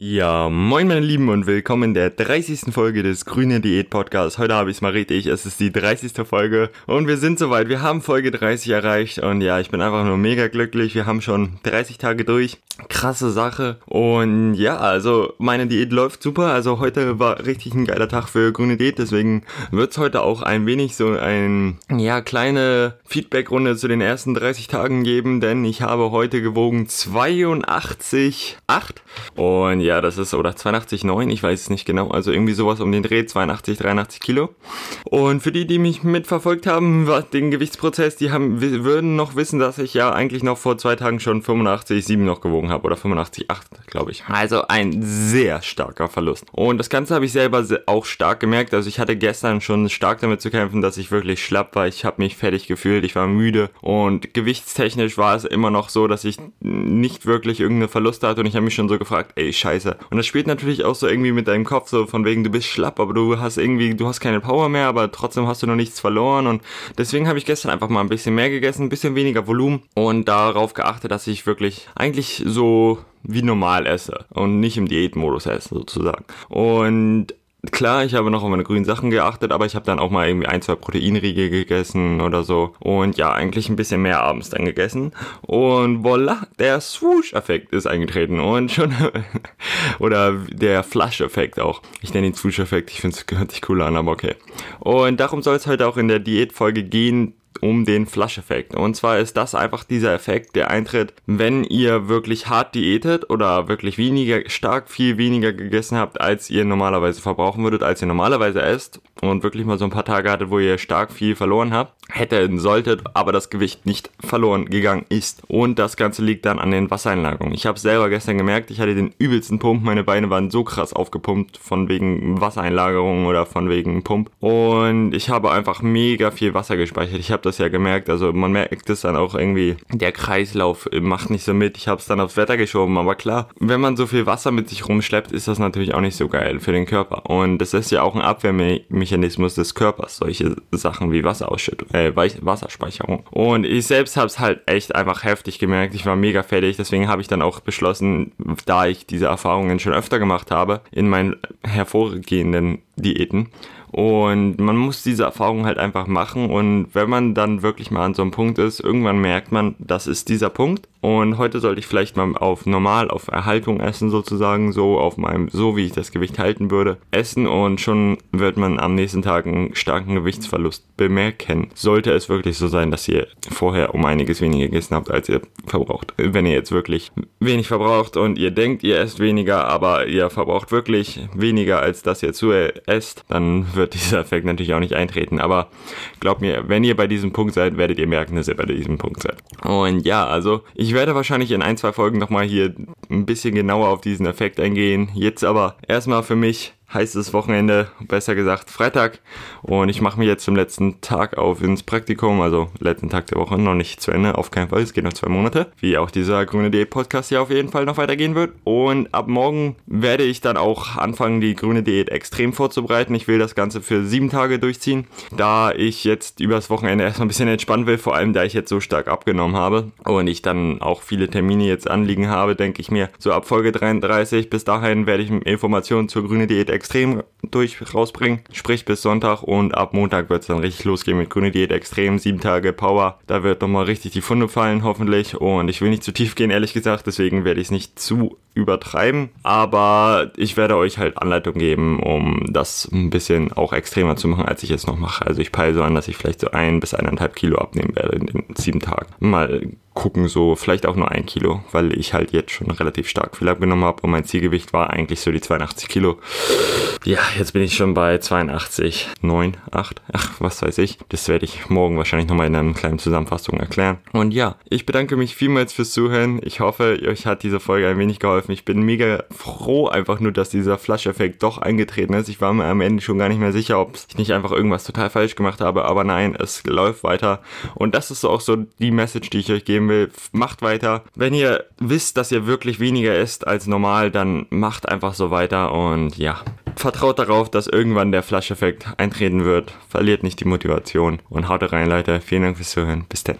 Ja, moin meine Lieben und willkommen in der 30. Folge des Grüne Diät Podcasts. Heute habe ich es mal richtig, es ist die 30. Folge und wir sind soweit. Wir haben Folge 30 erreicht und ja, ich bin einfach nur mega glücklich. Wir haben schon 30 Tage durch. Krasse Sache und ja, also meine Diät läuft super. Also heute war richtig ein geiler Tag für Grüne Diät, deswegen wird es heute auch ein wenig so ein, ja, kleine Feedbackrunde zu den ersten 30 Tagen geben, denn ich habe heute gewogen 82,8 und ja, das ist, oder 82,9, ich weiß es nicht genau, also irgendwie sowas um den Dreh, 82, 83 Kilo. Und für die, die mich mitverfolgt haben, den Gewichtsprozess, die haben, würden noch wissen, dass ich ja eigentlich noch vor zwei Tagen schon 85,7 noch gewogen habe, oder 85,8, glaube ich. Also ein sehr starker Verlust. Und das Ganze habe ich selber auch stark gemerkt, also ich hatte gestern schon stark damit zu kämpfen, dass ich wirklich schlapp war, ich habe mich fertig gefühlt, ich war müde und gewichtstechnisch war es immer noch so, dass ich nicht wirklich irgendeine Verluste hatte und ich habe mich schon so gefragt, ey, scheiße, scheiße. Und das spielt natürlich auch so irgendwie mit deinem Kopf, so von wegen, du bist schlapp, aber du hast irgendwie, du hast keine Power mehr, aber trotzdem hast du noch nichts verloren. Und deswegen habe ich gestern einfach mal ein bisschen mehr gegessen, ein bisschen weniger Volumen und darauf geachtet, dass ich wirklich eigentlich so wie normal esse und nicht im Diätmodus esse sozusagen. Und Klar, ich habe noch auf meine grünen Sachen geachtet, aber ich habe dann auch mal irgendwie ein, zwei Proteinriegel gegessen oder so. Und ja, eigentlich ein bisschen mehr abends dann gegessen. Und voila, der Swoosh-Effekt ist eingetreten. Und schon, oder der Flush-Effekt auch. Ich nenne ihn Swoosh-Effekt, ich finde es gehört sich cool an, aber okay. Und darum soll es heute auch in der Diätfolge gehen, um den Flush-Effekt. Und zwar ist das einfach dieser Effekt, der eintritt, wenn ihr wirklich hart diätet oder wirklich weniger, stark viel weniger gegessen habt, als ihr normalerweise verbrauchen würdet, als ihr normalerweise esst und wirklich mal so ein paar Tage hattet, wo ihr stark viel verloren habt, hätte, solltet, aber das Gewicht nicht verloren gegangen ist. Und das Ganze liegt dann an den Wassereinlagerungen. Ich habe selber gestern gemerkt, ich hatte den übelsten Pump, meine Beine waren so krass aufgepumpt von wegen Wassereinlagerungen oder von wegen Pump. Und ich habe einfach mega viel Wasser gespeichert. Ich habe das ja gemerkt, also man merkt es dann auch irgendwie, der Kreislauf macht nicht so mit. Ich habe es dann aufs Wetter geschoben, aber klar, wenn man so viel Wasser mit sich rumschleppt, ist das natürlich auch nicht so geil für den Körper. Und das ist ja auch ein Abwehrmechanismus des Körpers, solche Sachen wie Wasserausschüttung äh, Wasserspeicherung. Und ich selbst habe es halt echt einfach heftig gemerkt. Ich war mega fertig, deswegen habe ich dann auch beschlossen, da ich diese Erfahrungen schon öfter gemacht habe, in meinen hervorgehenden Diäten, und man muss diese Erfahrung halt einfach machen. Und wenn man dann wirklich mal an so einem Punkt ist, irgendwann merkt man, das ist dieser Punkt. Und heute sollte ich vielleicht mal auf normal, auf Erhaltung essen sozusagen, so auf meinem, so wie ich das Gewicht halten würde, essen und schon wird man am nächsten Tag einen starken Gewichtsverlust bemerken. Sollte es wirklich so sein, dass ihr vorher um einiges weniger gegessen habt, als ihr verbraucht. Wenn ihr jetzt wirklich wenig verbraucht und ihr denkt, ihr esst weniger, aber ihr verbraucht wirklich weniger, als das ihr zu esst, dann wird dieser Effekt natürlich auch nicht eintreten. Aber glaubt mir, wenn ihr bei diesem Punkt seid, werdet ihr merken, dass ihr bei diesem Punkt seid. Und ja, also ich ich werde wahrscheinlich in ein, zwei Folgen nochmal hier ein bisschen genauer auf diesen Effekt eingehen. Jetzt aber erstmal für mich heißt es Wochenende, besser gesagt Freitag. Und ich mache mich jetzt zum letzten Tag auf ins Praktikum, also letzten Tag der Woche, noch nicht zu Ende, auf keinen Fall. Es geht noch zwei Monate, wie auch dieser grüne Diät Podcast hier auf jeden Fall noch weitergehen wird. Und ab morgen werde ich dann auch anfangen, die grüne Diät extrem vorzubereiten. Ich will das Ganze für sieben Tage durchziehen, da ich jetzt übers Wochenende erstmal ein bisschen entspannen will, vor allem da ich jetzt so stark abgenommen habe und ich dann auch viele Termine jetzt anliegen habe, denke ich mir, so ab Folge 33 bis dahin werde ich Informationen zur grüne Diät extrem durch rausbringen. Sprich bis Sonntag und ab Montag wird es dann richtig losgehen mit Grüne Diät extrem. Sieben Tage Power. Da wird nochmal richtig die Funde fallen, hoffentlich. Und ich will nicht zu tief gehen, ehrlich gesagt. Deswegen werde ich es nicht zu übertreiben. Aber ich werde euch halt Anleitung geben, um das ein bisschen auch extremer zu machen, als ich es noch mache. Also ich peile so an, dass ich vielleicht so ein bis eineinhalb Kilo abnehmen werde in den sieben Tagen. Mal gucken, so vielleicht auch nur ein Kilo, weil ich halt jetzt schon relativ stark viel abgenommen habe und mein Zielgewicht war eigentlich so die 82 Kilo. Ja, jetzt bin ich schon bei 82, 9, 8, ach, was weiß ich. Das werde ich morgen wahrscheinlich nochmal in einer kleinen Zusammenfassung erklären. Und ja, ich bedanke mich vielmals fürs Zuhören. Ich hoffe, euch hat diese Folge ein wenig geholfen. Ich bin mega froh einfach nur, dass dieser Flash-Effekt doch eingetreten ist. Ich war mir am Ende schon gar nicht mehr sicher, ob ich nicht einfach irgendwas total falsch gemacht habe, aber nein, es läuft weiter. Und das ist auch so die Message, die ich euch geben will. Macht weiter. Wenn ihr wisst, dass ihr wirklich weniger esst als normal, dann macht einfach so weiter und ja, vertraut darauf, dass irgendwann der Flash-Effekt eintreten wird. Verliert nicht die Motivation und haut rein, Leute. Vielen Dank fürs Zuhören. Bis dann.